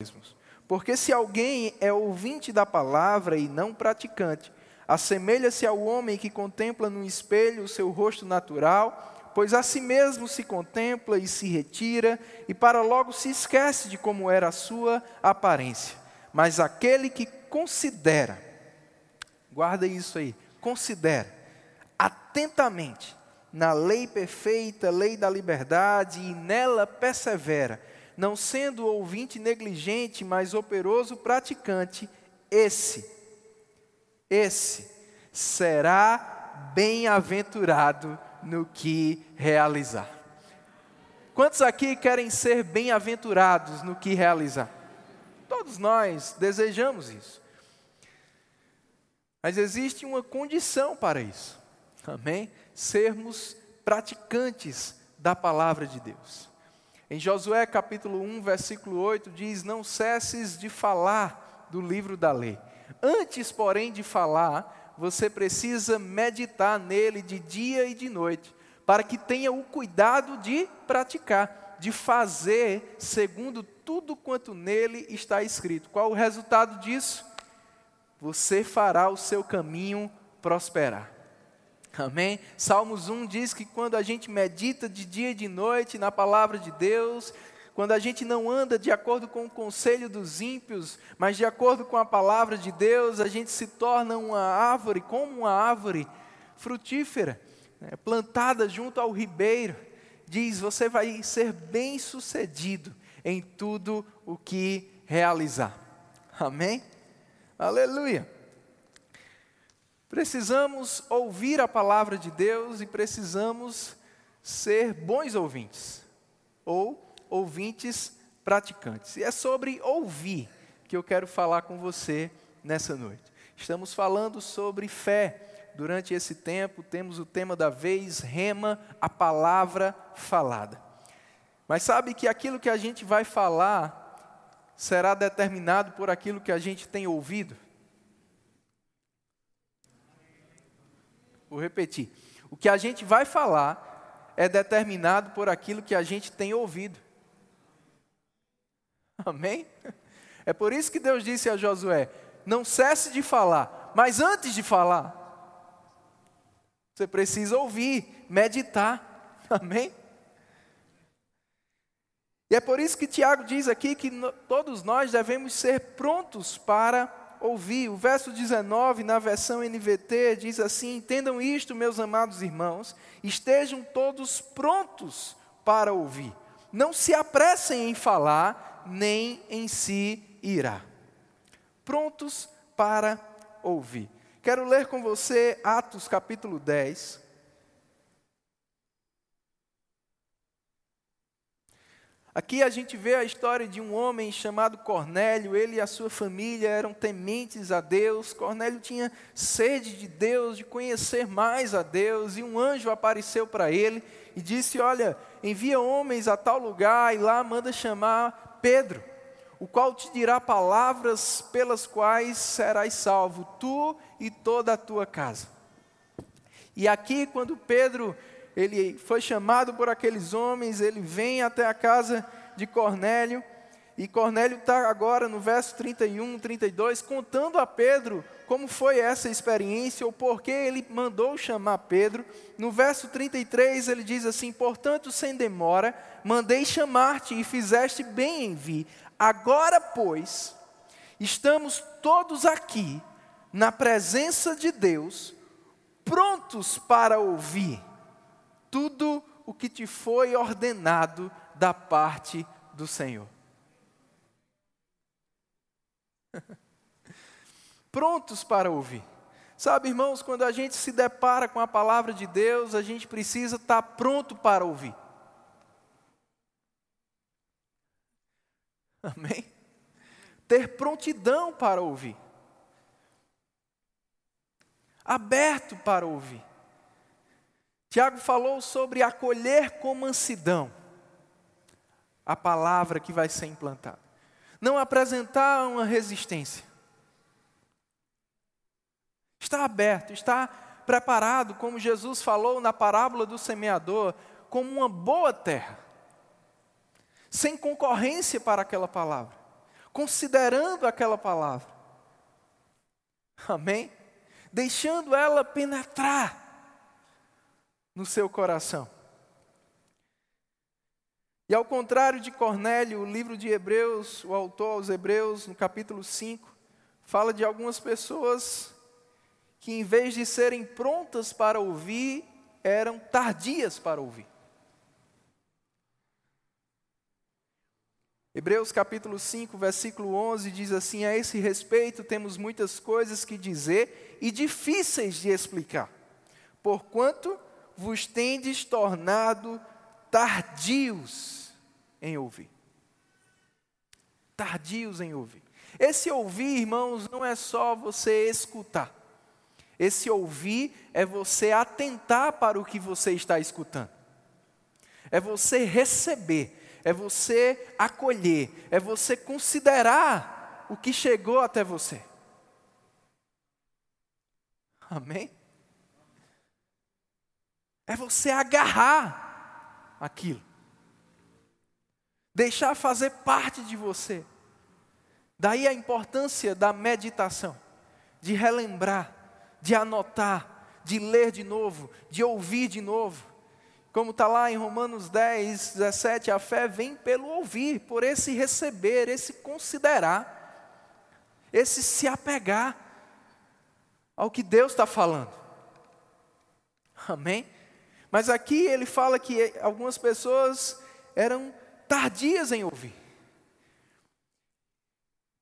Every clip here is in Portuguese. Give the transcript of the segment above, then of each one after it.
mesmos. Porque se alguém é ouvinte da palavra e não praticante, assemelha-se ao homem que contempla no espelho o seu rosto natural, pois a si mesmo se contempla e se retira, e para logo se esquece de como era a sua aparência. Mas aquele que considera, guarda isso aí, considera atentamente na lei perfeita, lei da liberdade, e nela persevera, não sendo ouvinte negligente, mas operoso praticante, esse, esse será bem-aventurado no que realizar. Quantos aqui querem ser bem-aventurados no que realizar? Todos nós desejamos isso. Mas existe uma condição para isso. Amém? Sermos praticantes da palavra de Deus. Em Josué capítulo 1, versículo 8, diz: Não cesses de falar do livro da lei. Antes, porém, de falar, você precisa meditar nele de dia e de noite, para que tenha o cuidado de praticar, de fazer segundo tudo quanto nele está escrito. Qual o resultado disso? Você fará o seu caminho prosperar. Amém? Salmos 1 diz que quando a gente medita de dia e de noite na palavra de Deus, quando a gente não anda de acordo com o conselho dos ímpios, mas de acordo com a palavra de Deus, a gente se torna uma árvore, como uma árvore frutífera, né, plantada junto ao ribeiro. Diz: você vai ser bem sucedido em tudo o que realizar. Amém? Aleluia. Precisamos ouvir a palavra de Deus e precisamos ser bons ouvintes, ou ouvintes praticantes. E é sobre ouvir que eu quero falar com você nessa noite. Estamos falando sobre fé. Durante esse tempo, temos o tema da vez, rema, a palavra falada. Mas sabe que aquilo que a gente vai falar será determinado por aquilo que a gente tem ouvido? Vou repetir. O que a gente vai falar é determinado por aquilo que a gente tem ouvido. Amém? É por isso que Deus disse a Josué: não cesse de falar, mas antes de falar, você precisa ouvir, meditar. Amém? E é por isso que Tiago diz aqui que todos nós devemos ser prontos para ouvir. O verso 19, na versão NVT, diz assim: Entendam isto, meus amados irmãos, estejam todos prontos para ouvir. Não se apressem em falar, nem em se irá. Prontos para ouvir. Quero ler com você Atos capítulo 10. Aqui a gente vê a história de um homem chamado Cornélio, ele e a sua família eram tementes a Deus. Cornélio tinha sede de Deus, de conhecer mais a Deus, e um anjo apareceu para ele e disse: Olha, envia homens a tal lugar e lá manda chamar Pedro, o qual te dirá palavras pelas quais serás salvo, tu e toda a tua casa. E aqui, quando Pedro ele foi chamado por aqueles homens, ele vem até a casa de Cornélio, e Cornélio está agora no verso 31, 32, contando a Pedro como foi essa experiência, ou por que ele mandou chamar Pedro. No verso 33 ele diz assim: Portanto, sem demora, mandei chamar-te e fizeste bem em vir. Agora, pois, estamos todos aqui, na presença de Deus, prontos para ouvir tudo o que te foi ordenado da parte do Senhor. Prontos para ouvir. Sabe, irmãos, quando a gente se depara com a palavra de Deus, a gente precisa estar pronto para ouvir. Amém? Ter prontidão para ouvir. Aberto para ouvir. Tiago falou sobre acolher com mansidão a palavra que vai ser implantada. Não apresentar uma resistência. Está aberto, está preparado, como Jesus falou na parábola do semeador, como uma boa terra, sem concorrência para aquela palavra. considerando aquela palavra. Amém? Deixando ela penetrar no seu coração. E ao contrário de Cornélio, o livro de Hebreus, o autor aos Hebreus, no capítulo 5, fala de algumas pessoas que, em vez de serem prontas para ouvir, eram tardias para ouvir. Hebreus capítulo 5, versículo 11 diz assim: A esse respeito temos muitas coisas que dizer e difíceis de explicar, porquanto vos tendes tornado tardios em ouvir. Tardios em ouvir. Esse ouvir, irmãos, não é só você escutar. Esse ouvir é você atentar para o que você está escutando. É você receber, é você acolher, é você considerar o que chegou até você. Amém? É você agarrar aquilo. Deixar fazer parte de você. Daí a importância da meditação, de relembrar, de anotar, de ler de novo, de ouvir de novo. Como está lá em Romanos 10, 17, a fé vem pelo ouvir, por esse receber, esse considerar, esse se apegar ao que Deus está falando. Amém? Mas aqui ele fala que algumas pessoas eram tardias em ouvir.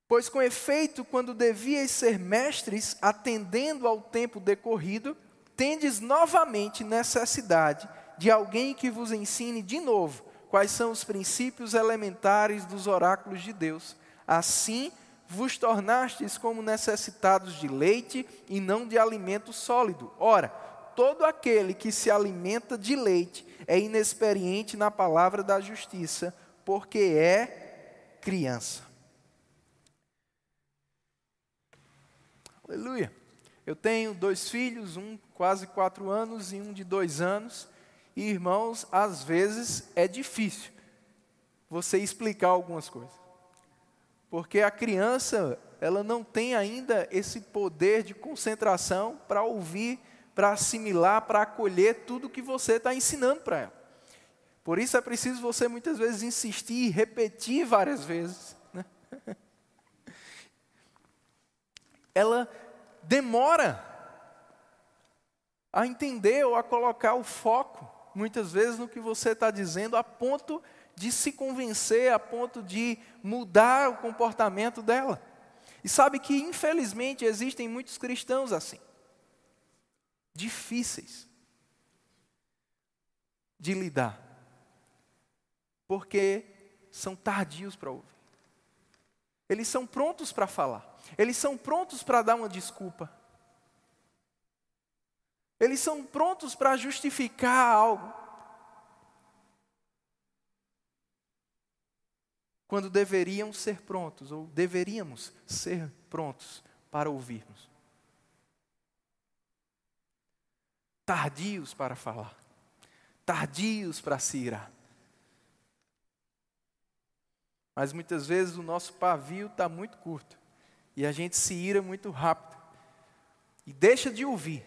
Pois com efeito, quando devias ser mestres, atendendo ao tempo decorrido, tendes novamente necessidade de alguém que vos ensine de novo quais são os princípios elementares dos oráculos de Deus. Assim, vos tornastes como necessitados de leite e não de alimento sólido. Ora, todo aquele que se alimenta de leite é inexperiente na palavra da justiça, porque é criança. Aleluia. Eu tenho dois filhos, um quase quatro anos e um de dois anos. E irmãos, às vezes é difícil você explicar algumas coisas. Porque a criança, ela não tem ainda esse poder de concentração para ouvir, para assimilar, para acolher tudo que você está ensinando para ela. Por isso é preciso você muitas vezes insistir, repetir várias vezes. Né? ela demora a entender ou a colocar o foco, muitas vezes, no que você está dizendo, a ponto de se convencer, a ponto de mudar o comportamento dela. E sabe que, infelizmente, existem muitos cristãos assim, difíceis de lidar, porque são tardios para ouvir. Eles são prontos para falar, eles são prontos para dar uma desculpa. Eles são prontos para justificar algo. Quando deveriam ser prontos, ou deveríamos ser prontos para ouvirmos. Tardios para falar, tardios para se irar. Mas muitas vezes o nosso pavio está muito curto. E a gente se ira muito rápido. E deixa de ouvir.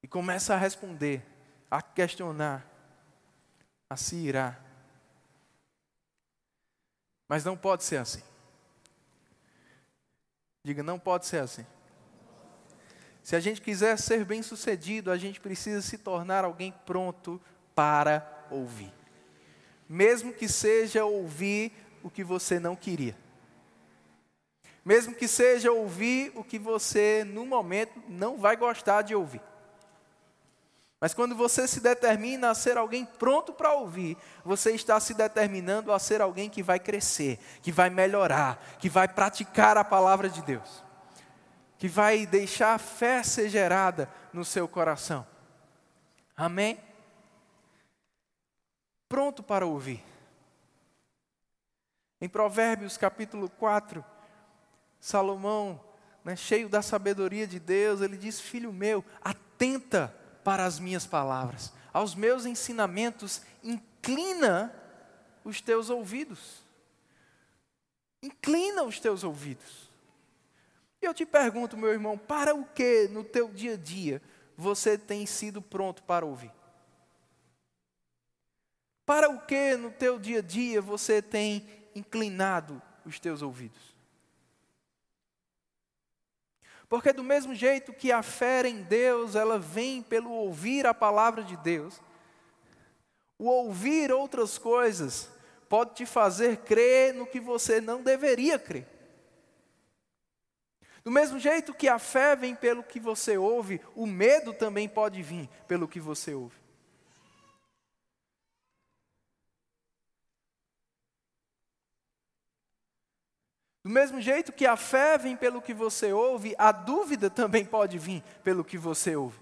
E começa a responder, a questionar, a se irar. Mas não pode ser assim. Diga, não pode ser assim. Se a gente quiser ser bem-sucedido, a gente precisa se tornar alguém pronto para ouvir mesmo que seja ouvir o que você não queria. Mesmo que seja ouvir o que você, no momento, não vai gostar de ouvir. Mas quando você se determina a ser alguém pronto para ouvir, você está se determinando a ser alguém que vai crescer, que vai melhorar, que vai praticar a palavra de Deus, que vai deixar a fé ser gerada no seu coração. Amém? pronto para ouvir. Em Provérbios capítulo 4, Salomão, né, cheio da sabedoria de Deus, ele diz: Filho meu, atenta para as minhas palavras, aos meus ensinamentos, inclina os teus ouvidos. Inclina os teus ouvidos. Eu te pergunto, meu irmão, para o que no teu dia a dia você tem sido pronto para ouvir? Para o que no teu dia a dia você tem inclinado os teus ouvidos? Porque do mesmo jeito que a fé em Deus, ela vem pelo ouvir a palavra de Deus, o ouvir outras coisas pode te fazer crer no que você não deveria crer. Do mesmo jeito que a fé vem pelo que você ouve, o medo também pode vir pelo que você ouve. Do mesmo jeito que a fé vem pelo que você ouve, a dúvida também pode vir pelo que você ouve.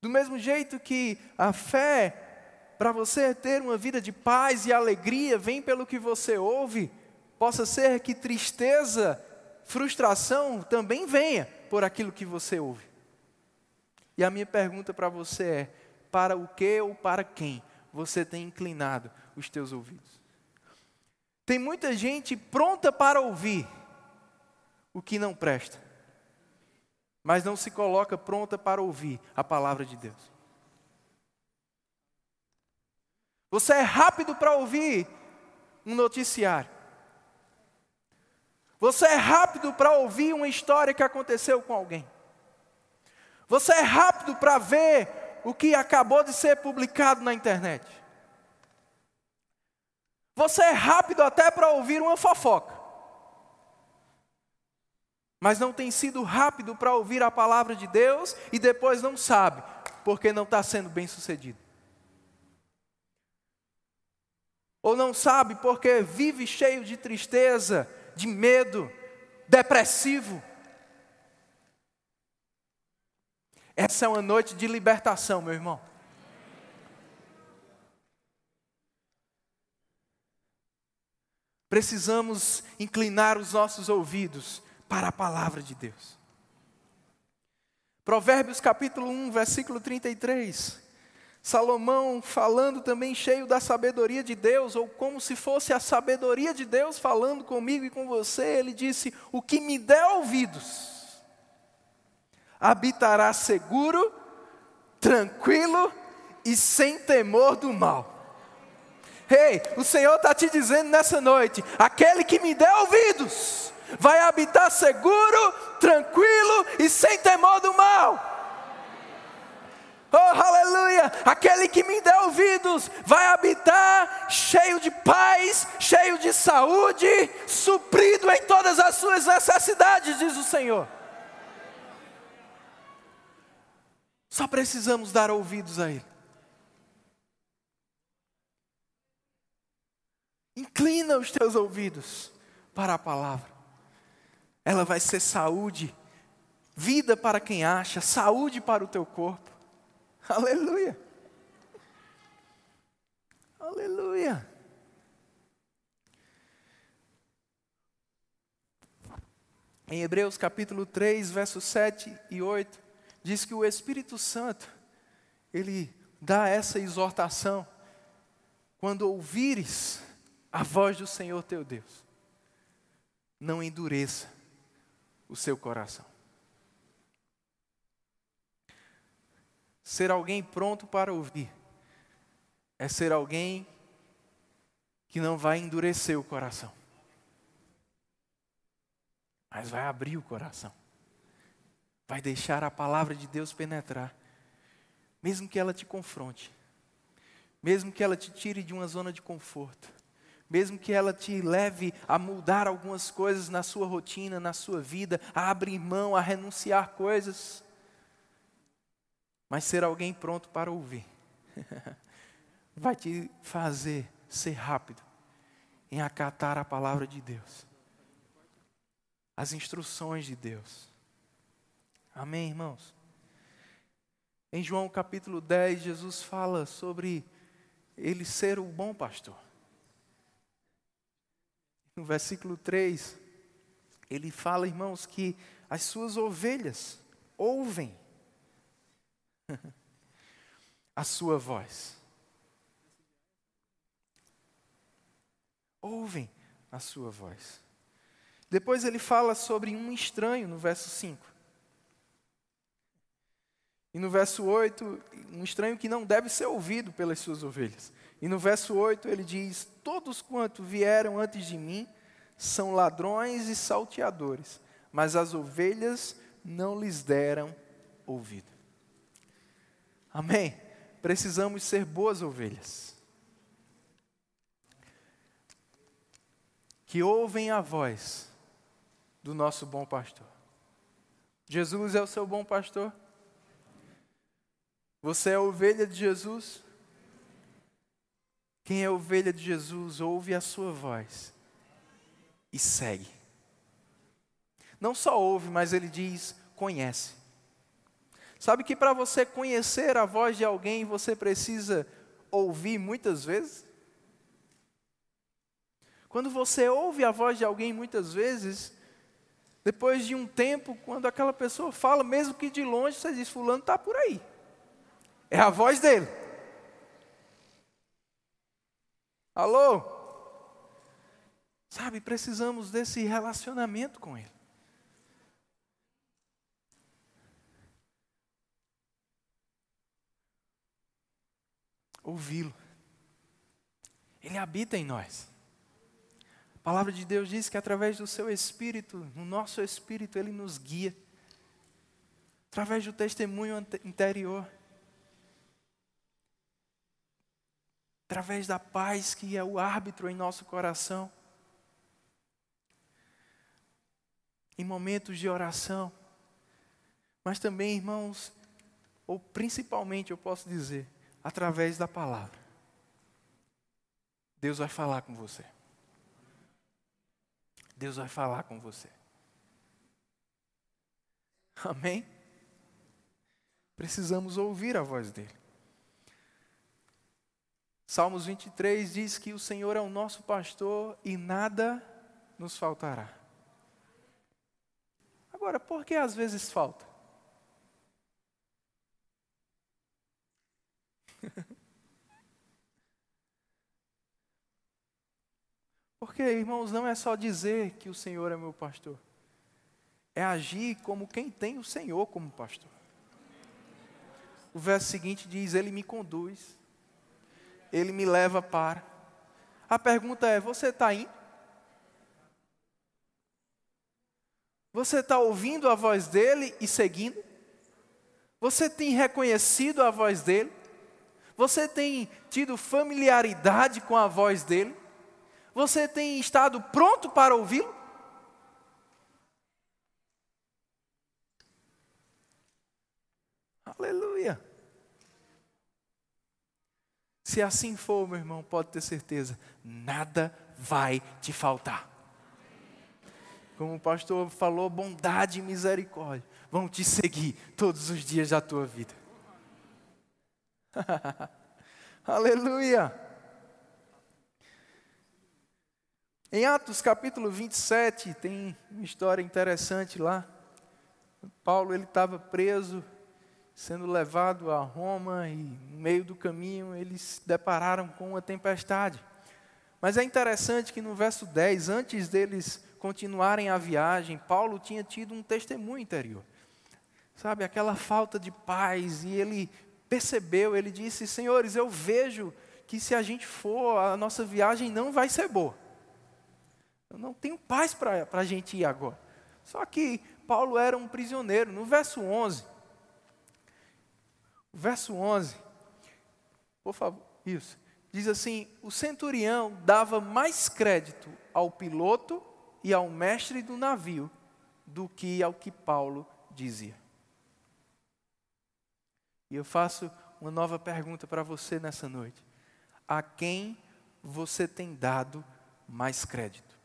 Do mesmo jeito que a fé, para você ter uma vida de paz e alegria, vem pelo que você ouve, possa ser que tristeza, frustração também venha por aquilo que você ouve. E a minha pergunta para você é: para o que ou para quem você tem inclinado os teus ouvidos. Tem muita gente pronta para ouvir o que não presta, mas não se coloca pronta para ouvir a palavra de Deus. Você é rápido para ouvir um noticiário. Você é rápido para ouvir uma história que aconteceu com alguém. Você é rápido para ver o que acabou de ser publicado na internet. Você é rápido até para ouvir uma fofoca, mas não tem sido rápido para ouvir a palavra de Deus e depois não sabe, porque não está sendo bem sucedido. Ou não sabe porque vive cheio de tristeza, de medo, depressivo. Essa é uma noite de libertação, meu irmão. Precisamos inclinar os nossos ouvidos para a palavra de Deus. Provérbios capítulo 1, versículo 33. Salomão falando também cheio da sabedoria de Deus, ou como se fosse a sabedoria de Deus falando comigo e com você, ele disse: O que me der ouvidos, habitará seguro, tranquilo e sem temor do mal. Ei, hey, o Senhor está te dizendo nessa noite: aquele que me der ouvidos, vai habitar seguro, tranquilo e sem temor do mal. Oh, aleluia! Aquele que me der ouvidos vai habitar cheio de paz, cheio de saúde, suprido em todas as suas necessidades, diz o Senhor. Só precisamos dar ouvidos a Ele. Inclina os teus ouvidos para a palavra. Ela vai ser saúde, vida para quem acha, saúde para o teu corpo. Aleluia. Aleluia. Em Hebreus capítulo 3, versos 7 e 8, diz que o Espírito Santo, ele dá essa exortação. Quando ouvires a voz do Senhor teu Deus, não endureça o seu coração. Ser alguém pronto para ouvir. É ser alguém que não vai endurecer o coração, mas vai abrir o coração. Vai deixar a palavra de Deus penetrar, mesmo que ela te confronte, mesmo que ela te tire de uma zona de conforto, mesmo que ela te leve a mudar algumas coisas na sua rotina, na sua vida, a abrir mão, a renunciar coisas, mas ser alguém pronto para ouvir, vai te fazer ser rápido em acatar a palavra de Deus, as instruções de Deus. Amém, irmãos? Em João capítulo 10, Jesus fala sobre ele ser o bom pastor. No versículo 3, ele fala, irmãos, que as suas ovelhas ouvem. A sua voz. Ouvem a sua voz. Depois ele fala sobre um estranho no verso 5. E no verso 8, um estranho que não deve ser ouvido pelas suas ovelhas. E no verso 8 ele diz: Todos quanto vieram antes de mim são ladrões e salteadores, mas as ovelhas não lhes deram ouvido. Amém? Precisamos ser boas ovelhas. Que ouvem a voz do nosso bom pastor. Jesus é o seu bom pastor? Você é ovelha de Jesus? Quem é ovelha de Jesus ouve a sua voz e segue. Não só ouve, mas ele diz: conhece. Sabe que para você conhecer a voz de alguém, você precisa ouvir muitas vezes? Quando você ouve a voz de alguém muitas vezes, depois de um tempo, quando aquela pessoa fala, mesmo que de longe, você diz: Fulano está por aí. É a voz dele. Alô? Sabe, precisamos desse relacionamento com Ele. Ouvi-lo. Ele habita em nós. A palavra de Deus diz que através do seu espírito, no nosso espírito, ele nos guia. Através do testemunho interior. através da paz que é o árbitro em nosso coração. Em momentos de oração, mas também, irmãos, ou principalmente eu posso dizer, através da palavra. Deus vai falar com você. Deus vai falar com você. Amém? Precisamos ouvir a voz dele. Salmos 23 diz que o Senhor é o nosso pastor e nada nos faltará. Agora, por que às vezes falta? Porque, irmãos, não é só dizer que o Senhor é meu pastor, é agir como quem tem o Senhor como pastor. O verso seguinte diz: Ele me conduz ele me leva para. A pergunta é: você está indo? Você está ouvindo a voz dele e seguindo? Você tem reconhecido a voz dele? Você tem tido familiaridade com a voz dele? Você tem estado pronto para ouvi-lo? Aleluia. Se assim for, meu irmão, pode ter certeza, nada vai te faltar. Como o pastor falou, bondade e misericórdia vão te seguir todos os dias da tua vida. Aleluia! Em Atos capítulo 27, tem uma história interessante lá. Paulo ele estava preso sendo levado a Roma e no meio do caminho eles se depararam com uma tempestade. Mas é interessante que no verso 10, antes deles continuarem a viagem, Paulo tinha tido um testemunho interior. Sabe, aquela falta de paz, e ele percebeu, ele disse: Senhores, eu vejo que se a gente for, a nossa viagem não vai ser boa. Eu não tenho paz para a gente ir agora. Só que Paulo era um prisioneiro. No verso 11, verso 11, por favor, isso. Diz assim: o centurião dava mais crédito ao piloto e ao mestre do navio do que ao que Paulo dizia. E eu faço uma nova pergunta para você nessa noite: a quem você tem dado mais crédito?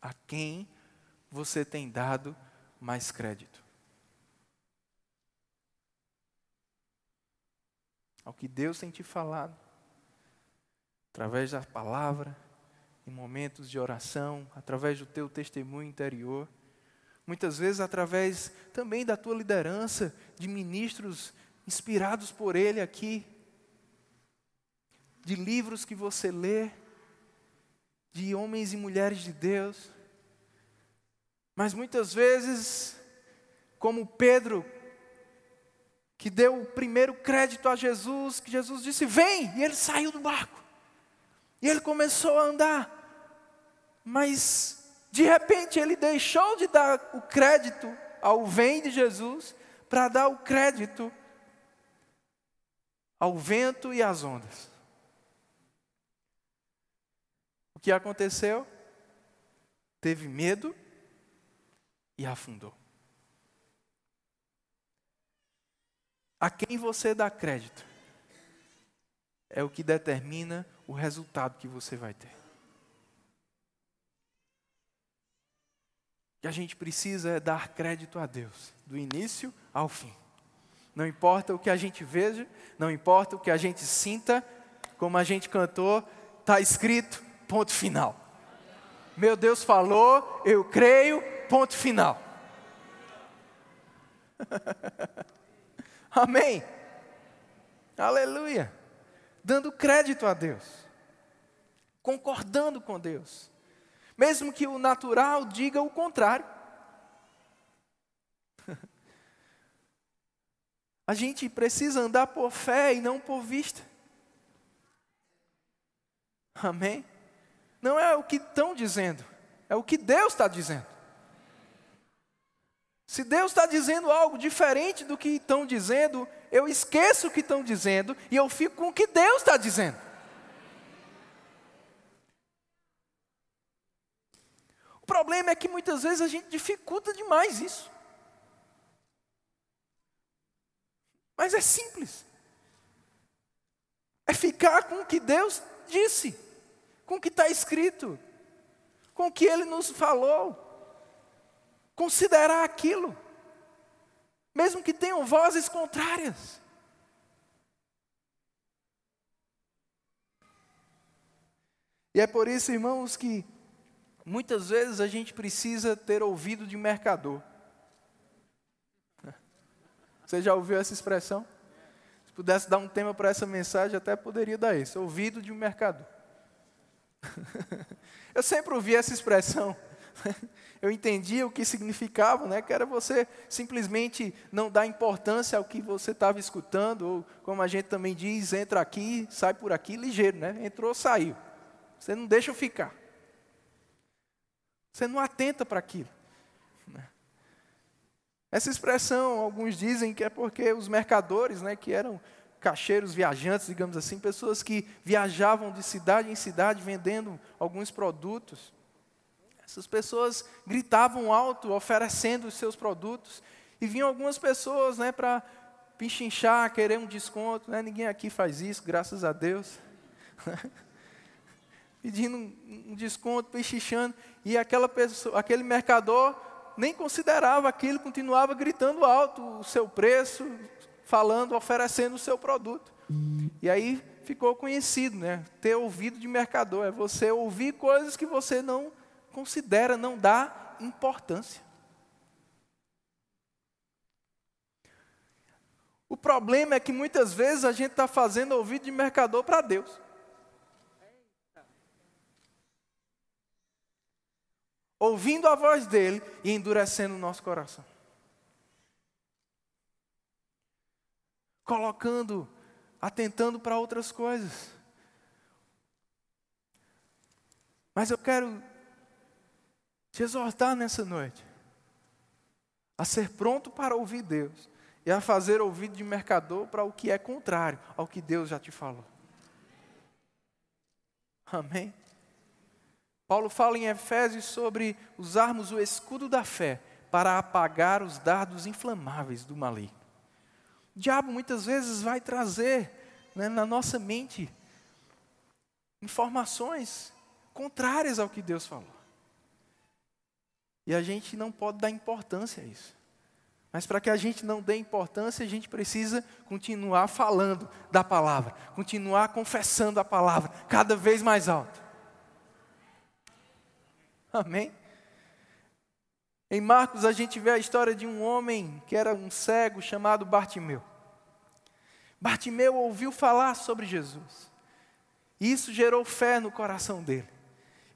A quem você tem dado mais crédito? Ao que Deus tem te falado, através da palavra, em momentos de oração, através do teu testemunho interior, Muitas vezes através também da tua liderança, de ministros inspirados por Ele aqui, de livros que você lê, de homens e mulheres de Deus. Mas muitas vezes, como Pedro, que deu o primeiro crédito a Jesus, que Jesus disse: Vem! E ele saiu do barco. E ele começou a andar. Mas, de repente, ele deixou de dar o crédito ao Vem de Jesus para dar o crédito ao vento e às ondas. O que aconteceu? Teve medo e afundou. A quem você dá crédito é o que determina o resultado que você vai ter. Que a gente precisa é dar crédito a Deus, do início ao fim. Não importa o que a gente veja, não importa o que a gente sinta, como a gente cantou, está escrito, ponto final. Meu Deus falou, eu creio, ponto final. Amém. Aleluia. Dando crédito a Deus, concordando com Deus, mesmo que o natural diga o contrário. A gente precisa andar por fé e não por vista. Amém? Não é o que estão dizendo, é o que Deus está dizendo. Se Deus está dizendo algo diferente do que estão dizendo, eu esqueço o que estão dizendo e eu fico com o que Deus está dizendo. O problema é que muitas vezes a gente dificulta demais isso. Mas é simples. É ficar com o que Deus disse, com o que está escrito, com o que Ele nos falou. Considerar aquilo, mesmo que tenham vozes contrárias. E é por isso, irmãos, que muitas vezes a gente precisa ter ouvido de mercador. Você já ouviu essa expressão? Se pudesse dar um tema para essa mensagem, até poderia dar isso: ouvido de um mercador. Eu sempre ouvi essa expressão. Eu entendia o que significava, né? Que era você simplesmente não dar importância ao que você estava escutando, ou como a gente também diz, entra aqui, sai por aqui, ligeiro, né? Entrou, saiu. Você não deixa ficar. Você não atenta para aquilo. Essa expressão, alguns dizem que é porque os mercadores, né, que eram cacheiros viajantes, digamos assim, pessoas que viajavam de cidade em cidade vendendo alguns produtos. Essas pessoas gritavam alto, oferecendo os seus produtos, e vinham algumas pessoas né, para pinchinchar, querer um desconto. Né? Ninguém aqui faz isso, graças a Deus. Pedindo um desconto, pinchinchando, e aquela pessoa, aquele mercador nem considerava aquilo, continuava gritando alto o seu preço, falando, oferecendo o seu produto. E aí ficou conhecido, né? Ter ouvido de mercador, é você ouvir coisas que você não considera, não dá importância. O problema é que muitas vezes a gente está fazendo ouvido de mercador para Deus. Ouvindo a voz dele e endurecendo o nosso coração. Colocando, atentando para outras coisas. Mas eu quero te exortar nessa noite a ser pronto para ouvir Deus e a fazer ouvido de mercador para o que é contrário ao que Deus já te falou. Amém? Paulo fala em Efésios sobre usarmos o escudo da fé para apagar os dardos inflamáveis do maligno. O diabo muitas vezes vai trazer né, na nossa mente informações contrárias ao que Deus falou. E a gente não pode dar importância a isso. Mas para que a gente não dê importância, a gente precisa continuar falando da palavra, continuar confessando a palavra cada vez mais alto. Amém? Em Marcos a gente vê a história de um homem que era um cego chamado Bartimeu. Bartimeu ouviu falar sobre Jesus. E isso gerou fé no coração dele.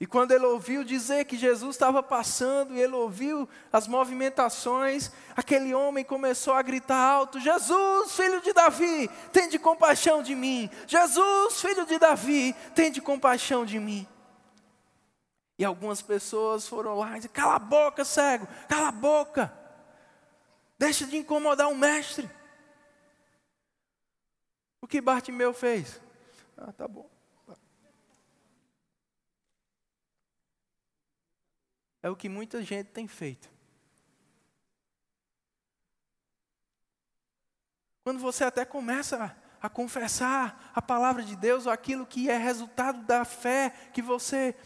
E quando ele ouviu dizer que Jesus estava passando, e ele ouviu as movimentações, aquele homem começou a gritar alto: Jesus, filho de Davi, tem de compaixão de mim. Jesus, filho de Davi, tem de compaixão de mim. E algumas pessoas foram lá e disseram: Cala a boca, cego, cala a boca. Deixa de incomodar o mestre. O que Bartimeu fez? Ah, tá bom. É o que muita gente tem feito. Quando você até começa a, confessar a palavra de Deus, ou aquilo que é resultado da fé que você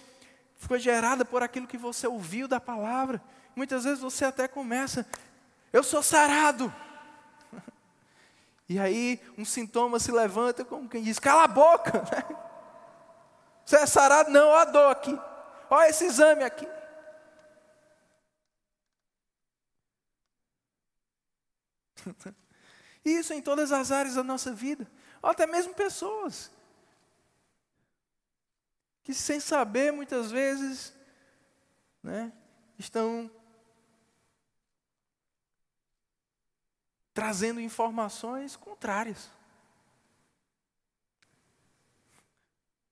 foi gerada por aquilo que você ouviu da palavra. Muitas vezes você até começa, eu sou sarado. E aí um sintoma se levanta como quem diz, cala a boca. Você é sarado? Não, olha a dor aqui. Olha esse exame aqui. Isso em todas as áreas da nossa vida. Ou até mesmo pessoas. Que sem saber, muitas vezes, né, estão trazendo informações contrárias.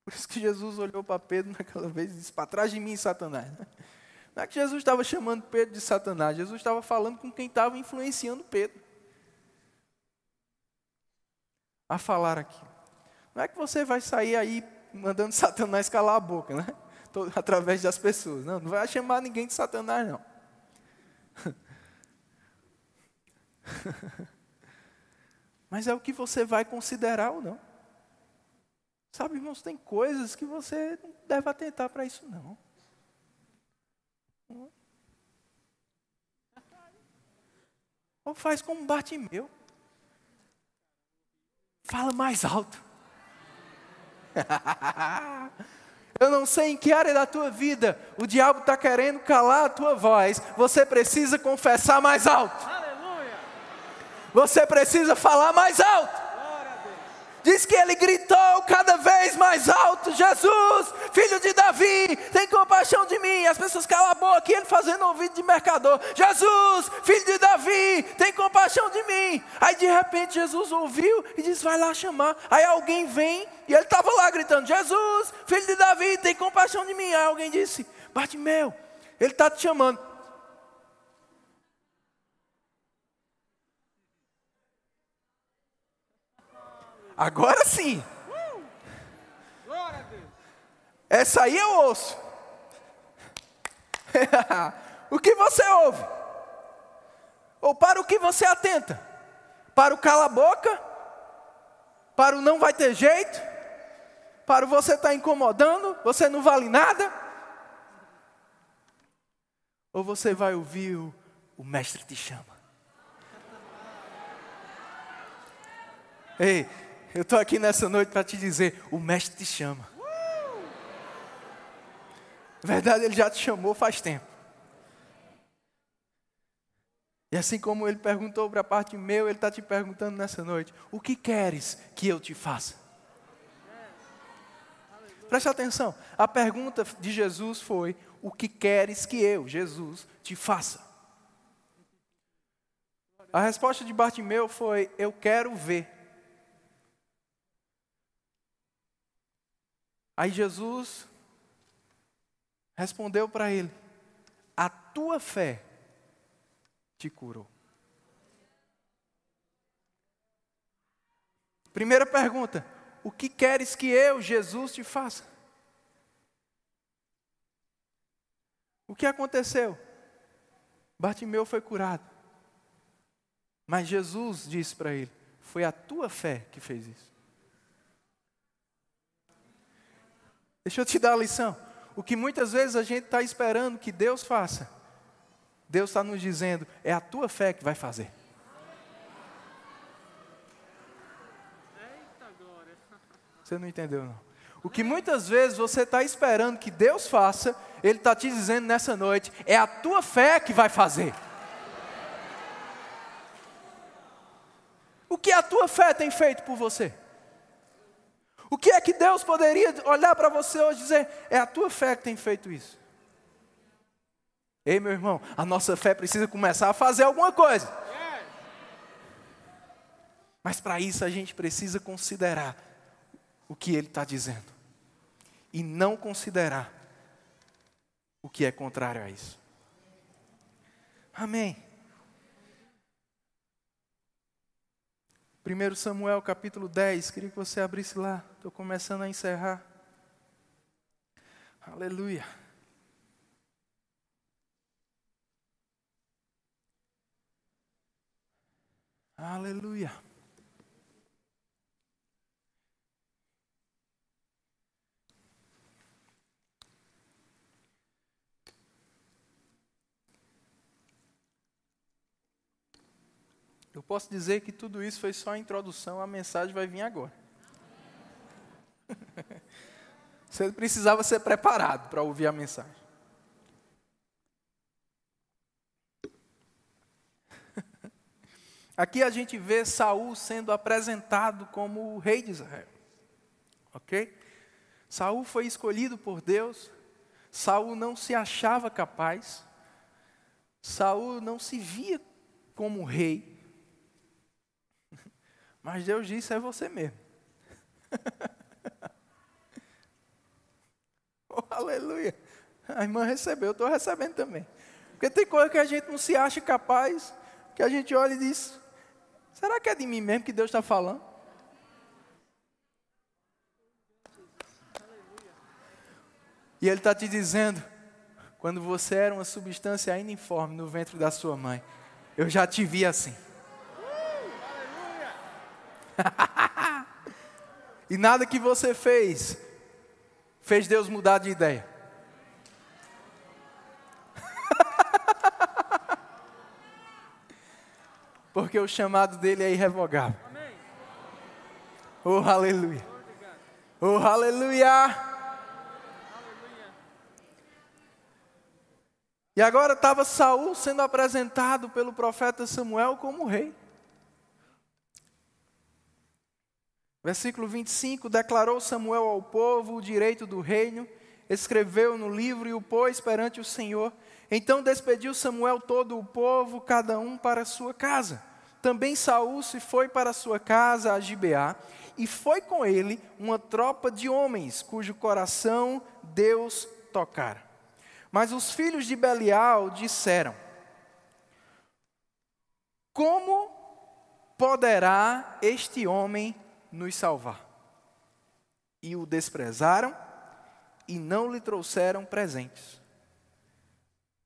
Por isso que Jesus olhou para Pedro naquela vez e disse: Para trás de mim, Satanás. Não é que Jesus estava chamando Pedro de Satanás, Jesus estava falando com quem estava influenciando Pedro a falar aqui. Não é que você vai sair aí mandando Satanás calar a boca, né? Através das pessoas. Não, não vai chamar ninguém de Satanás, não. Mas é o que você vai considerar ou não. Sabe, irmãos, tem coisas que você não deve atentar para isso, não. Ou faz como meu. Fala mais alto. Eu não sei em que área da tua vida o diabo está querendo calar a tua voz. Você precisa confessar mais alto. Aleluia. Você precisa falar mais alto. Diz que ele gritou cada vez mais alto: Jesus, filho de Davi, tem compaixão de mim. As pessoas calam a boca e ele fazendo ouvido de mercador: Jesus, filho de Davi, tem compaixão de mim. Aí de repente Jesus ouviu e disse: Vai lá chamar. Aí alguém vem e ele estava lá gritando: Jesus, filho de Davi, tem compaixão de mim. Aí alguém disse: Bartimeu, ele está te chamando. Agora sim. Essa aí eu ouço. o que você ouve? Ou para o que você atenta? Para o cala-boca? Para o não vai ter jeito? Para o você estar tá incomodando? Você não vale nada? Ou você vai ouvir o, o mestre te chama? Ei, eu estou aqui nessa noite para te dizer: o Mestre te chama. Na verdade, ele já te chamou faz tempo. E assim como ele perguntou para a parte meu, ele está te perguntando nessa noite: o que queres que eu te faça? Preste atenção, a pergunta de Jesus foi: o que queres que eu, Jesus, te faça? A resposta de Bartimeu foi: eu quero ver. Aí Jesus respondeu para ele: A tua fé te curou. Primeira pergunta: O que queres que eu, Jesus, te faça? O que aconteceu? Bartimeu foi curado. Mas Jesus disse para ele: Foi a tua fé que fez isso. Deixa eu te dar a lição. O que muitas vezes a gente está esperando que Deus faça, Deus está nos dizendo, é a tua fé que vai fazer. Você não entendeu, não. O que muitas vezes você está esperando que Deus faça, Ele está te dizendo nessa noite: é a tua fé que vai fazer. O que a tua fé tem feito por você? O que é que Deus poderia olhar para você hoje e dizer: é a tua fé que tem feito isso? Ei, meu irmão, a nossa fé precisa começar a fazer alguma coisa. Mas para isso a gente precisa considerar o que ele está dizendo e não considerar o que é contrário a isso. Amém. 1 Samuel capítulo 10, queria que você abrisse lá, estou começando a encerrar. Aleluia. Aleluia. Eu posso dizer que tudo isso foi só a introdução, a mensagem vai vir agora. Você precisava ser preparado para ouvir a mensagem. Aqui a gente vê Saul sendo apresentado como o rei de Israel. OK? Saul foi escolhido por Deus. Saul não se achava capaz. Saul não se via como rei. Mas Deus disse: é você mesmo. oh, aleluia. A irmã recebeu, eu estou recebendo também. Porque tem coisa que a gente não se acha capaz, que a gente olha e diz: Será que é de mim mesmo que Deus está falando? E Ele está te dizendo, quando você era uma substância ainda informe no ventre da sua mãe, eu já te vi assim. e nada que você fez fez Deus mudar de ideia. Porque o chamado dele é irrevogável. Oh, aleluia. Oh, aleluia. E agora estava Saul sendo apresentado pelo profeta Samuel como rei. Versículo 25: Declarou Samuel ao povo o direito do reino, escreveu no livro e o pôs perante o Senhor. Então despediu Samuel todo o povo, cada um para a sua casa. Também Saul se foi para sua casa a Gibeá, e foi com ele uma tropa de homens, cujo coração Deus tocara. Mas os filhos de Belial disseram: Como poderá este homem nos salvar? E o desprezaram e não lhe trouxeram presentes.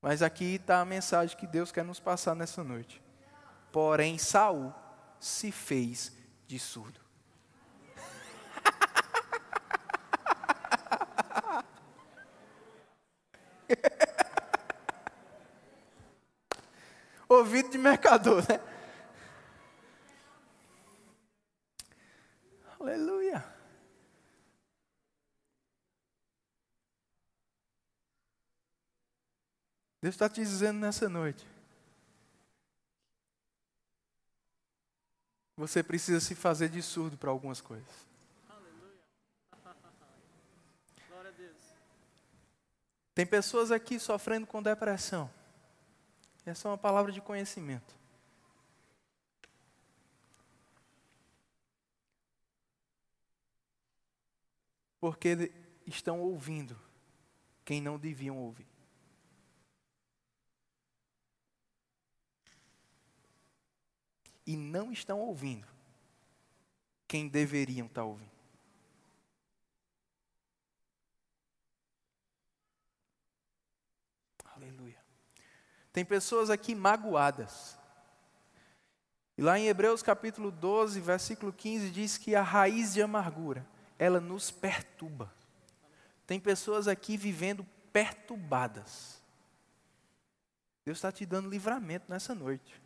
Mas aqui está a mensagem que Deus quer nos passar nessa noite. Porém, Saul se fez de surdo. Ouvido de mercador, né? Aleluia. Deus está te dizendo nessa noite. Você precisa se fazer de surdo para algumas coisas. Aleluia. Glória a Deus. Tem pessoas aqui sofrendo com depressão. Essa é uma palavra de conhecimento. Porque estão ouvindo quem não deviam ouvir. E não estão ouvindo quem deveriam estar ouvindo. Aleluia. Tem pessoas aqui magoadas. E lá em Hebreus capítulo 12, versículo 15, diz que a raiz de amargura, ela nos perturba. Tem pessoas aqui vivendo perturbadas. Deus está te dando livramento nessa noite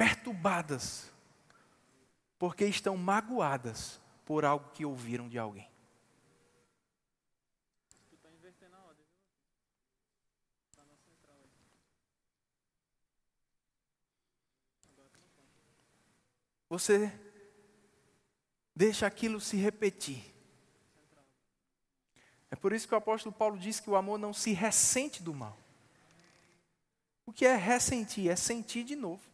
perturbadas, porque estão magoadas por algo que ouviram de alguém. Você deixa aquilo se repetir. É por isso que o apóstolo Paulo diz que o amor não se ressente do mal. O que é ressentir? É sentir de novo.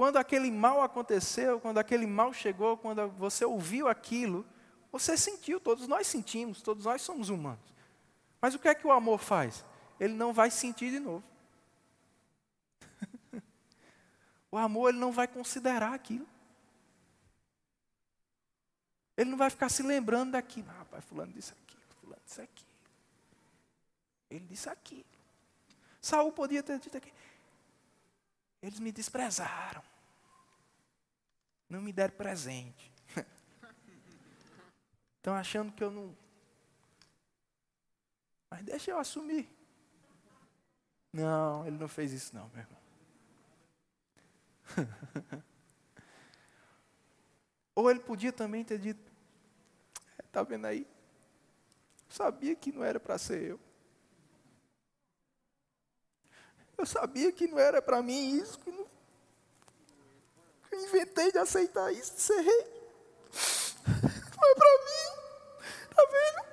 Quando aquele mal aconteceu, quando aquele mal chegou, quando você ouviu aquilo, você sentiu, todos nós sentimos, todos nós somos humanos. Mas o que é que o amor faz? Ele não vai sentir de novo. o amor, ele não vai considerar aquilo. Ele não vai ficar se lembrando daquilo. Ah, rapaz, fulano disse aquilo, fulano disse aquilo. Ele disse aquilo. Saul podia ter dito aquilo. Eles me desprezaram. Não me deram presente. Estão achando que eu não. Mas deixa eu assumir. Não, ele não fez isso não, meu irmão. Ou ele podia também ter dito, está vendo aí? Sabia que não era para ser eu. Eu sabia que não era para mim isso. Que não... Inventei de aceitar isso, de ser rei. Não é para mim. Está vendo?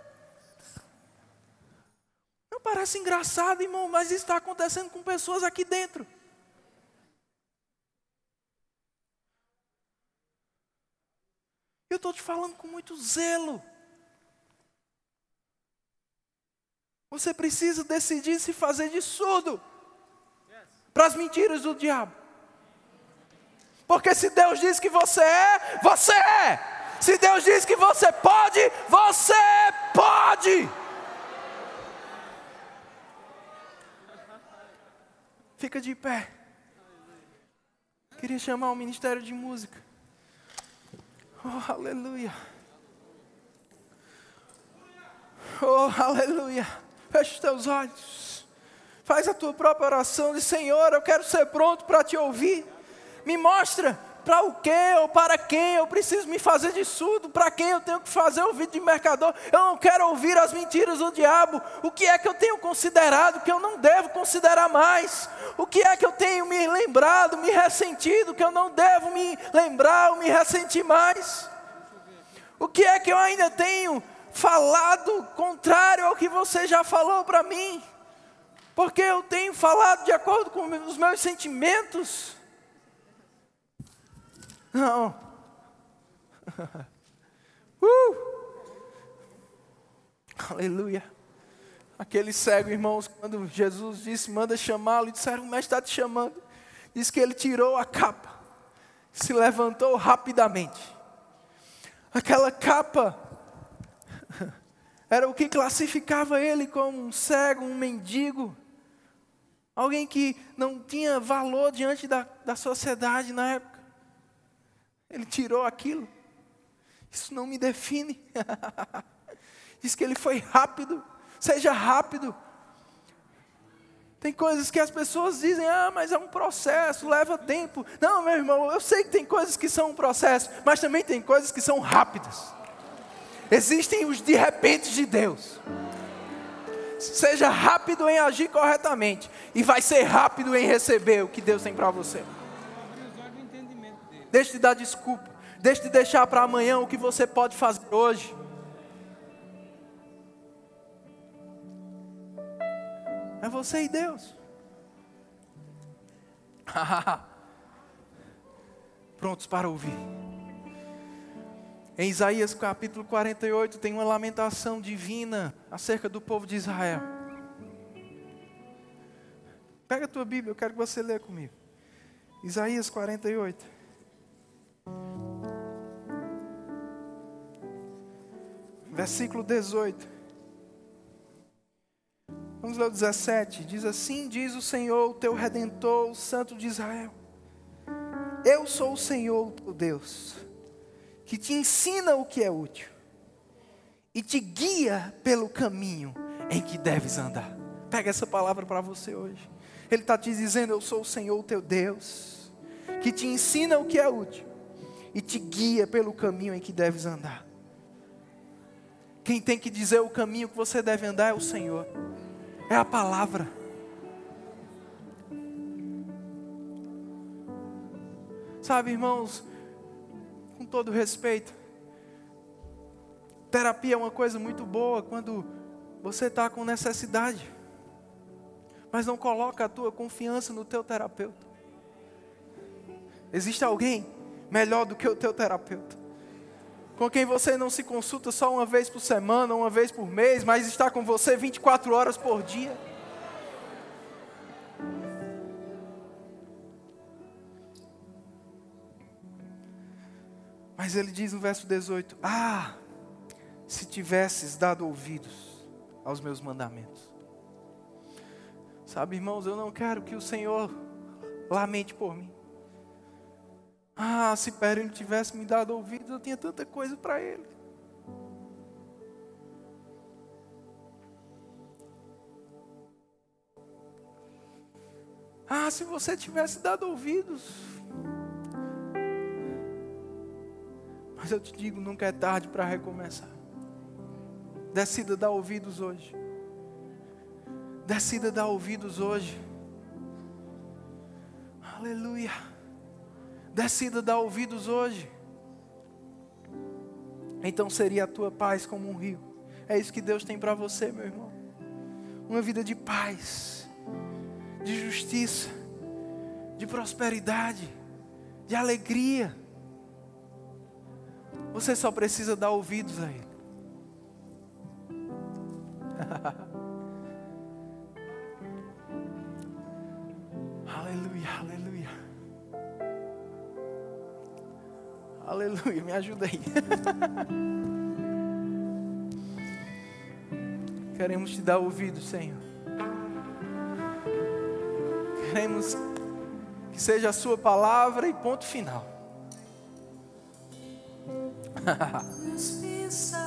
Não parece engraçado, irmão, mas isso está acontecendo com pessoas aqui dentro. Eu estou te falando com muito zelo. Você precisa decidir se fazer de surdo para as mentiras do diabo. Porque se Deus diz que você é, você é. Se Deus diz que você pode, você pode. Fica de pé. Queria chamar o ministério de música. Oh, aleluia. Oh, aleluia. Feche os teus olhos. Faz a tua própria oração Senhor, eu quero ser pronto para te ouvir. Me mostra para o que ou para quem eu preciso me fazer de surdo, para quem eu tenho que fazer ouvido de mercador. Eu não quero ouvir as mentiras do diabo. O que é que eu tenho considerado que eu não devo considerar mais? O que é que eu tenho me lembrado, me ressentido, que eu não devo me lembrar ou me ressentir mais? O que é que eu ainda tenho falado contrário ao que você já falou para mim? porque eu tenho falado de acordo com os meus sentimentos. Não. Uh! Aleluia. Aquele cego, irmãos, quando Jesus disse, manda chamá-lo, disseram, o mestre está te chamando. Diz que ele tirou a capa, se levantou rapidamente. Aquela capa era o que classificava ele como um cego, um mendigo alguém que não tinha valor diante da, da sociedade na época. Ele tirou aquilo. Isso não me define. Diz que ele foi rápido. Seja rápido. Tem coisas que as pessoas dizem, ah, mas é um processo, leva tempo. Não, meu irmão, eu sei que tem coisas que são um processo, mas também tem coisas que são rápidas. Existem os de repente de Deus. Seja rápido em agir corretamente. E vai ser rápido em receber o que Deus tem para você. Deixe de dar desculpa. Deixe de deixar para amanhã o que você pode fazer hoje. É você e Deus. Prontos para ouvir. Em Isaías capítulo 48 tem uma lamentação divina acerca do povo de Israel. Pega a tua Bíblia, eu quero que você leia comigo. Isaías 48. Versículo 18. Vamos ler o 17. Diz assim: Diz o Senhor, o teu redentor, o Santo de Israel. Eu sou o Senhor, teu Deus que te ensina o que é útil e te guia pelo caminho em que deves andar. Pega essa palavra para você hoje. Ele está te dizendo: Eu sou o Senhor teu Deus, que te ensina o que é útil e te guia pelo caminho em que deves andar. Quem tem que dizer o caminho que você deve andar é o Senhor, é a palavra. Sabe, irmãos, com todo respeito, terapia é uma coisa muito boa quando você está com necessidade, mas não coloca a tua confiança no teu terapeuta. Existe alguém melhor do que o teu terapeuta? Com quem você não se consulta só uma vez por semana, uma vez por mês, mas está com você 24 horas por dia. Mas ele diz no verso 18: Ah, se tivesses dado ouvidos aos meus mandamentos. Sabe, irmãos, eu não quero que o Senhor lamente por mim. Ah, se Pedro tivesse me dado ouvidos, eu tinha tanta coisa para ele. Ah, se você tivesse dado ouvidos, Mas eu te digo, nunca é tarde para recomeçar. Decida dar ouvidos hoje. Decida dar ouvidos hoje. Aleluia. Decida dar ouvidos hoje. Então seria a tua paz como um rio. É isso que Deus tem para você, meu irmão. Uma vida de paz, de justiça, de prosperidade, de alegria. Você só precisa dar ouvidos a Ele. aleluia, aleluia. Aleluia, me ajuda aí. Queremos te dar ouvidos, Senhor. Queremos que seja a Sua palavra e ponto final.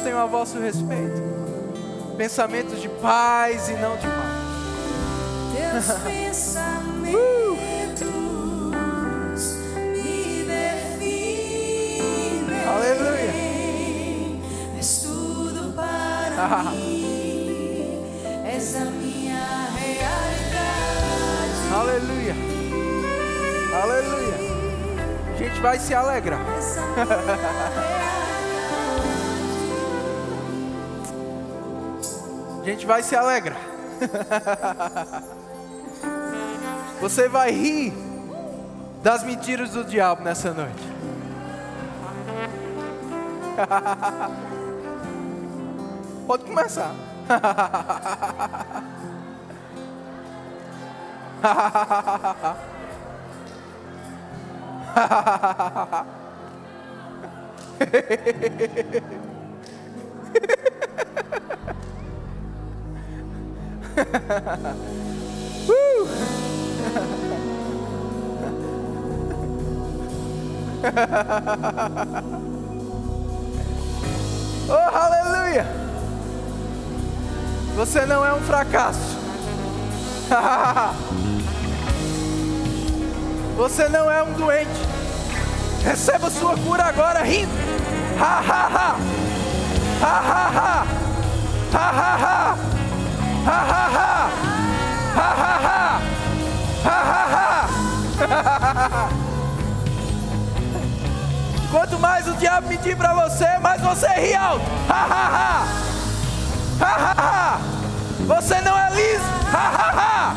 pensamentos tenho a vosso respeito. Pensamentos de paz e não de mal. Teus pensamentos me definem. Aleluia. És tudo para mim. És a minha realidade. Aleluia. Aleluia. A gente vai se alegrar. a gente vai se alegrar. Você vai rir das mentiras do diabo nessa noite. Pode começar. Oh, aleluia! Você não é um fracasso. Você não é um doente. Receba sua cura agora rindo. Ha ha ha. Ha ha ha. Ha ha ha. Ha. Quanto mais o diabo mentir para você, mais você ri alto. Ha ha ha. Você não é liso. Ha ha ha.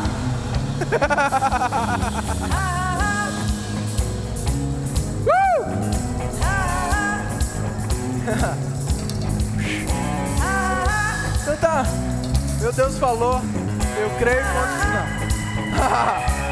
Uh! Meu Deus falou, eu creio e ponto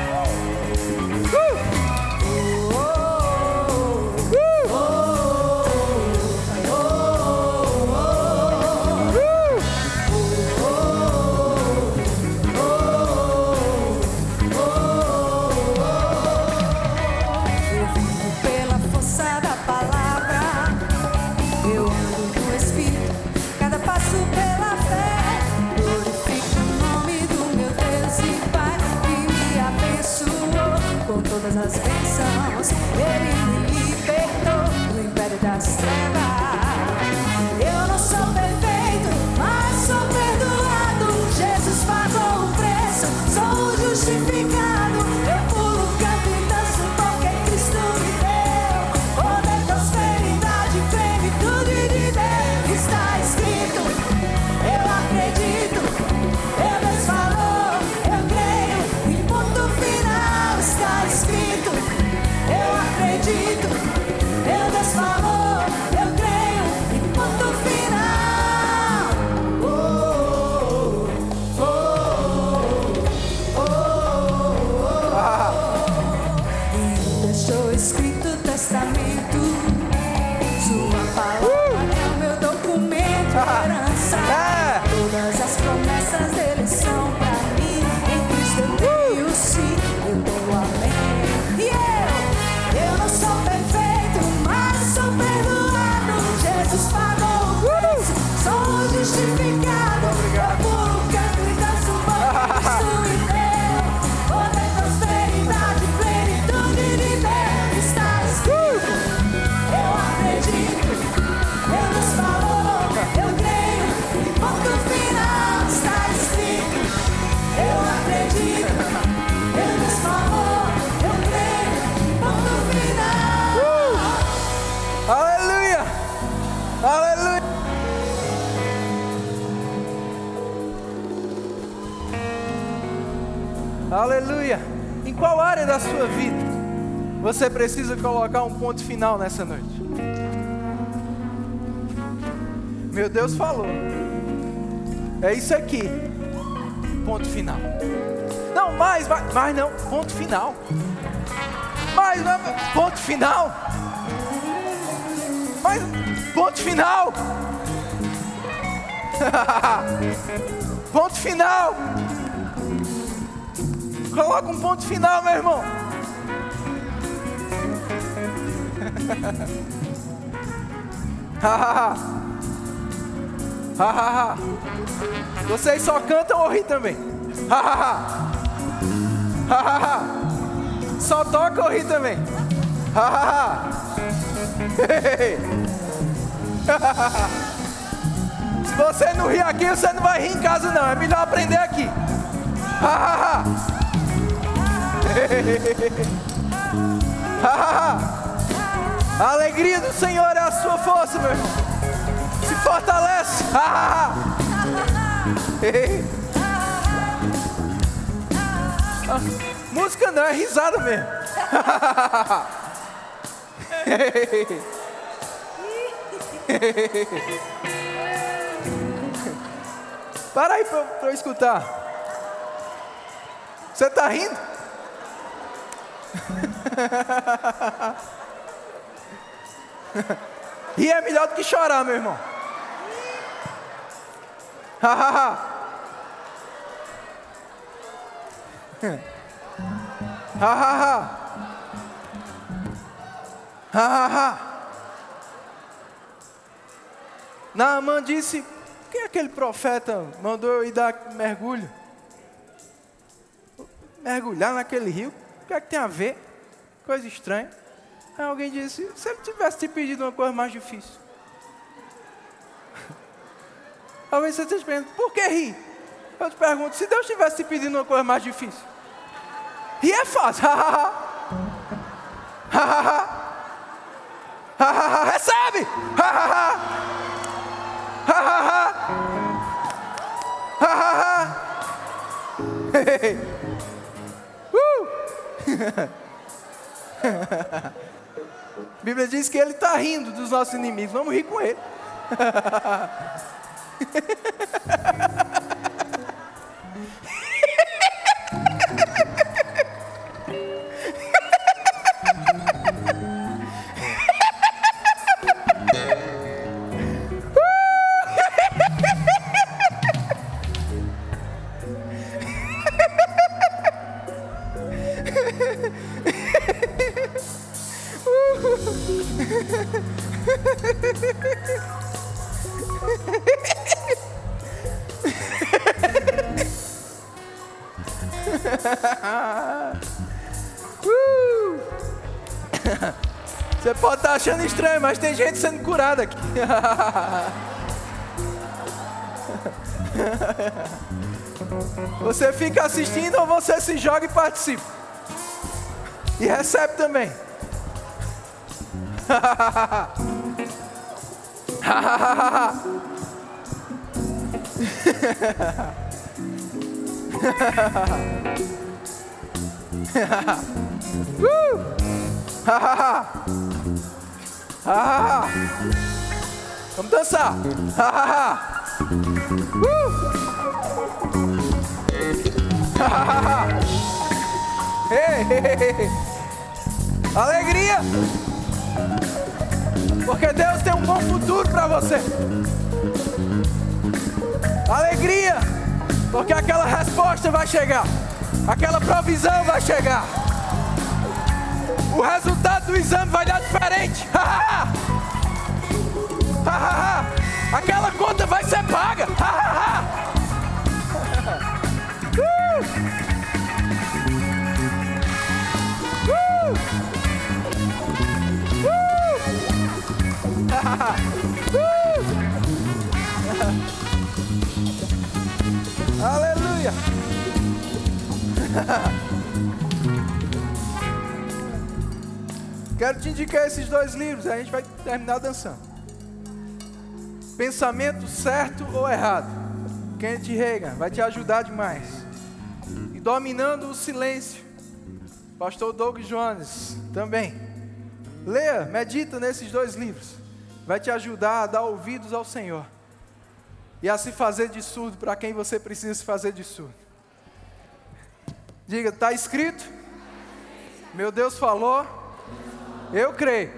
Aleluia! Em qual área da sua vida você precisa colocar um ponto final nessa noite? Meu Deus falou. É isso aqui. Ponto final. Não, mais, mais, mais não. Ponto final. Mais, não, ponto final. Mas, ponto final. ponto final. Coloca um ponto final, meu irmão. Vocês só cantam ou ri também? Só toca ou ri também? Se você não rir aqui, você não vai rir em casa não. É melhor aprender aqui. A alegria do Senhor é a sua força, meu irmão. Se fortalece. Música não, é risada mesmo. Para aí pra eu escutar. Você tá rindo? Rir é melhor do que chorar, meu irmão. Naamã disse: Por que aquele profeta mandou eu ir dar mergulho? Mergulhar naquele rio? Que é que tem a ver? Coisa estranha. Aí alguém disse: Se ele tivesse te pedido uma coisa mais difícil. Talvez você esteja perguntando: Por que rir? Eu te pergunto: Se Deus tivesse te pedindo uma coisa mais difícil. Rir é fácil. Recebe! A Bíblia diz que ele está rindo dos nossos inimigos. Vamos rir com ele. achando estranho, mas tem gente sendo curada aqui. Você fica assistindo ou você se joga e participa. E recebe também. uh! Vamos dançar. uh! hey, hey, hey. Alegria! Porque Deus tem um bom futuro para você. Alegria! Porque aquela resposta vai chegar. Aquela provisão vai chegar. O resultado do exame vai dar diferente. Aquela conta vai ser paga. Aleluia! Quero te indicar esses dois livros, a gente vai terminar dançando. Pensamento certo ou errado? Kenneth Reagan vai te ajudar demais. E Dominando o Silêncio, Pastor Doug Jones também. Leia, medita nesses dois livros. Vai te ajudar a dar ouvidos ao Senhor. E a se fazer de surdo para quem você precisa se fazer de surdo. Diga, está escrito? Meu Deus falou. Eu creio.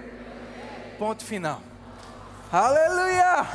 Ponto final. Aleluia!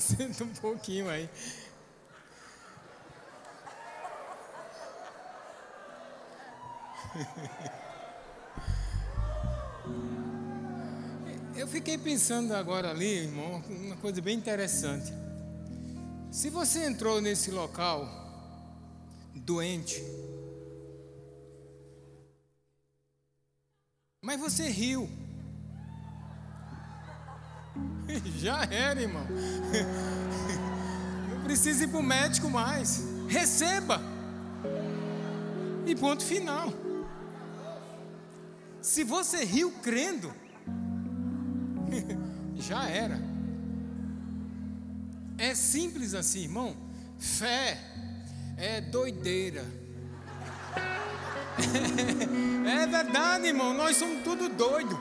Senta um pouquinho aí. Eu fiquei pensando agora ali, irmão, uma coisa bem interessante. Se você entrou nesse local doente, Mas você riu. Já era, irmão. Não precisa ir para o médico mais. Receba. E ponto final. Se você riu crendo, já era. É simples assim, irmão. Fé é doideira. É verdade, irmão. Nós somos tudo doido.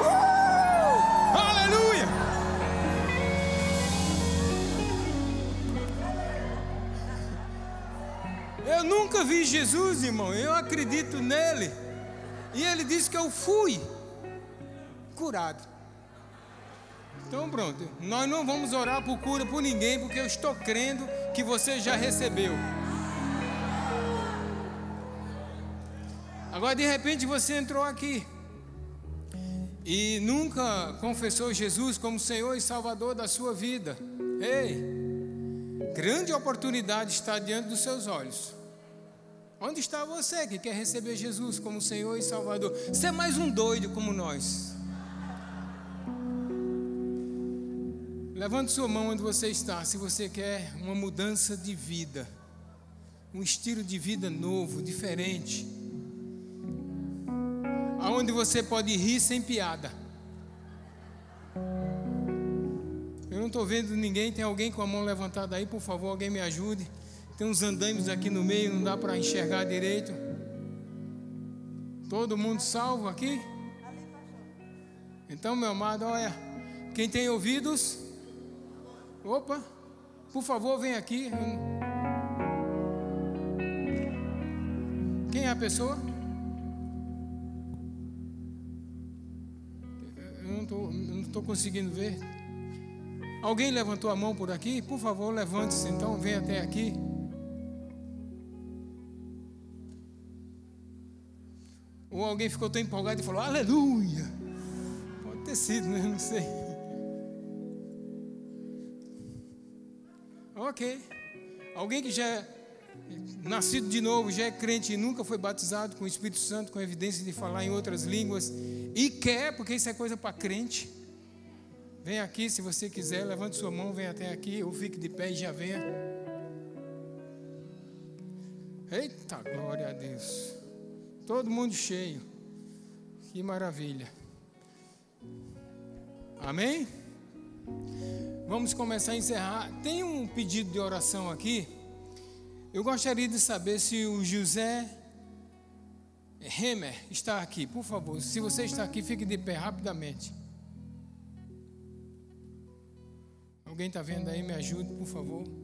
Uh! Aleluia! Eu nunca vi Jesus, irmão. Eu acredito nele. E ele disse que eu fui curado. Então pronto. Nós não vamos orar por cura por ninguém, porque eu estou crendo que você já recebeu. Agora de repente você entrou aqui e nunca confessou Jesus como Senhor e Salvador da sua vida. Ei, grande oportunidade está diante dos seus olhos. Onde está você que quer receber Jesus como Senhor e Salvador? Você é mais um doido como nós. Levante sua mão onde você está, se você quer uma mudança de vida, um estilo de vida novo, diferente, aonde você pode rir sem piada. Eu não estou vendo ninguém, tem alguém com a mão levantada aí, por favor, alguém me ajude. Tem uns andaimes aqui no meio, não dá para enxergar direito. Todo mundo salvo aqui? Então, meu amado, olha, quem tem ouvidos, opa, por favor, vem aqui. Quem é a pessoa? Eu não estou conseguindo ver. Alguém levantou a mão por aqui? Por favor, levante-se então, vem até aqui. Ou alguém ficou tão empolgado e falou, aleluia. Pode ter sido, né? Não sei. Ok. Alguém que já nascido de novo, já é crente e nunca foi batizado com o Espírito Santo, com evidência de falar em outras línguas, e quer, porque isso é coisa para crente. Vem aqui se você quiser, levante sua mão, vem até aqui, ou fique de pé e já venha. Eita glória a Deus. Todo mundo cheio. Que maravilha. Amém? Vamos começar a encerrar. Tem um pedido de oração aqui. Eu gostaria de saber se o José Hemer está aqui, por favor. Se você está aqui, fique de pé rapidamente. Alguém está vendo aí? Me ajude, por favor.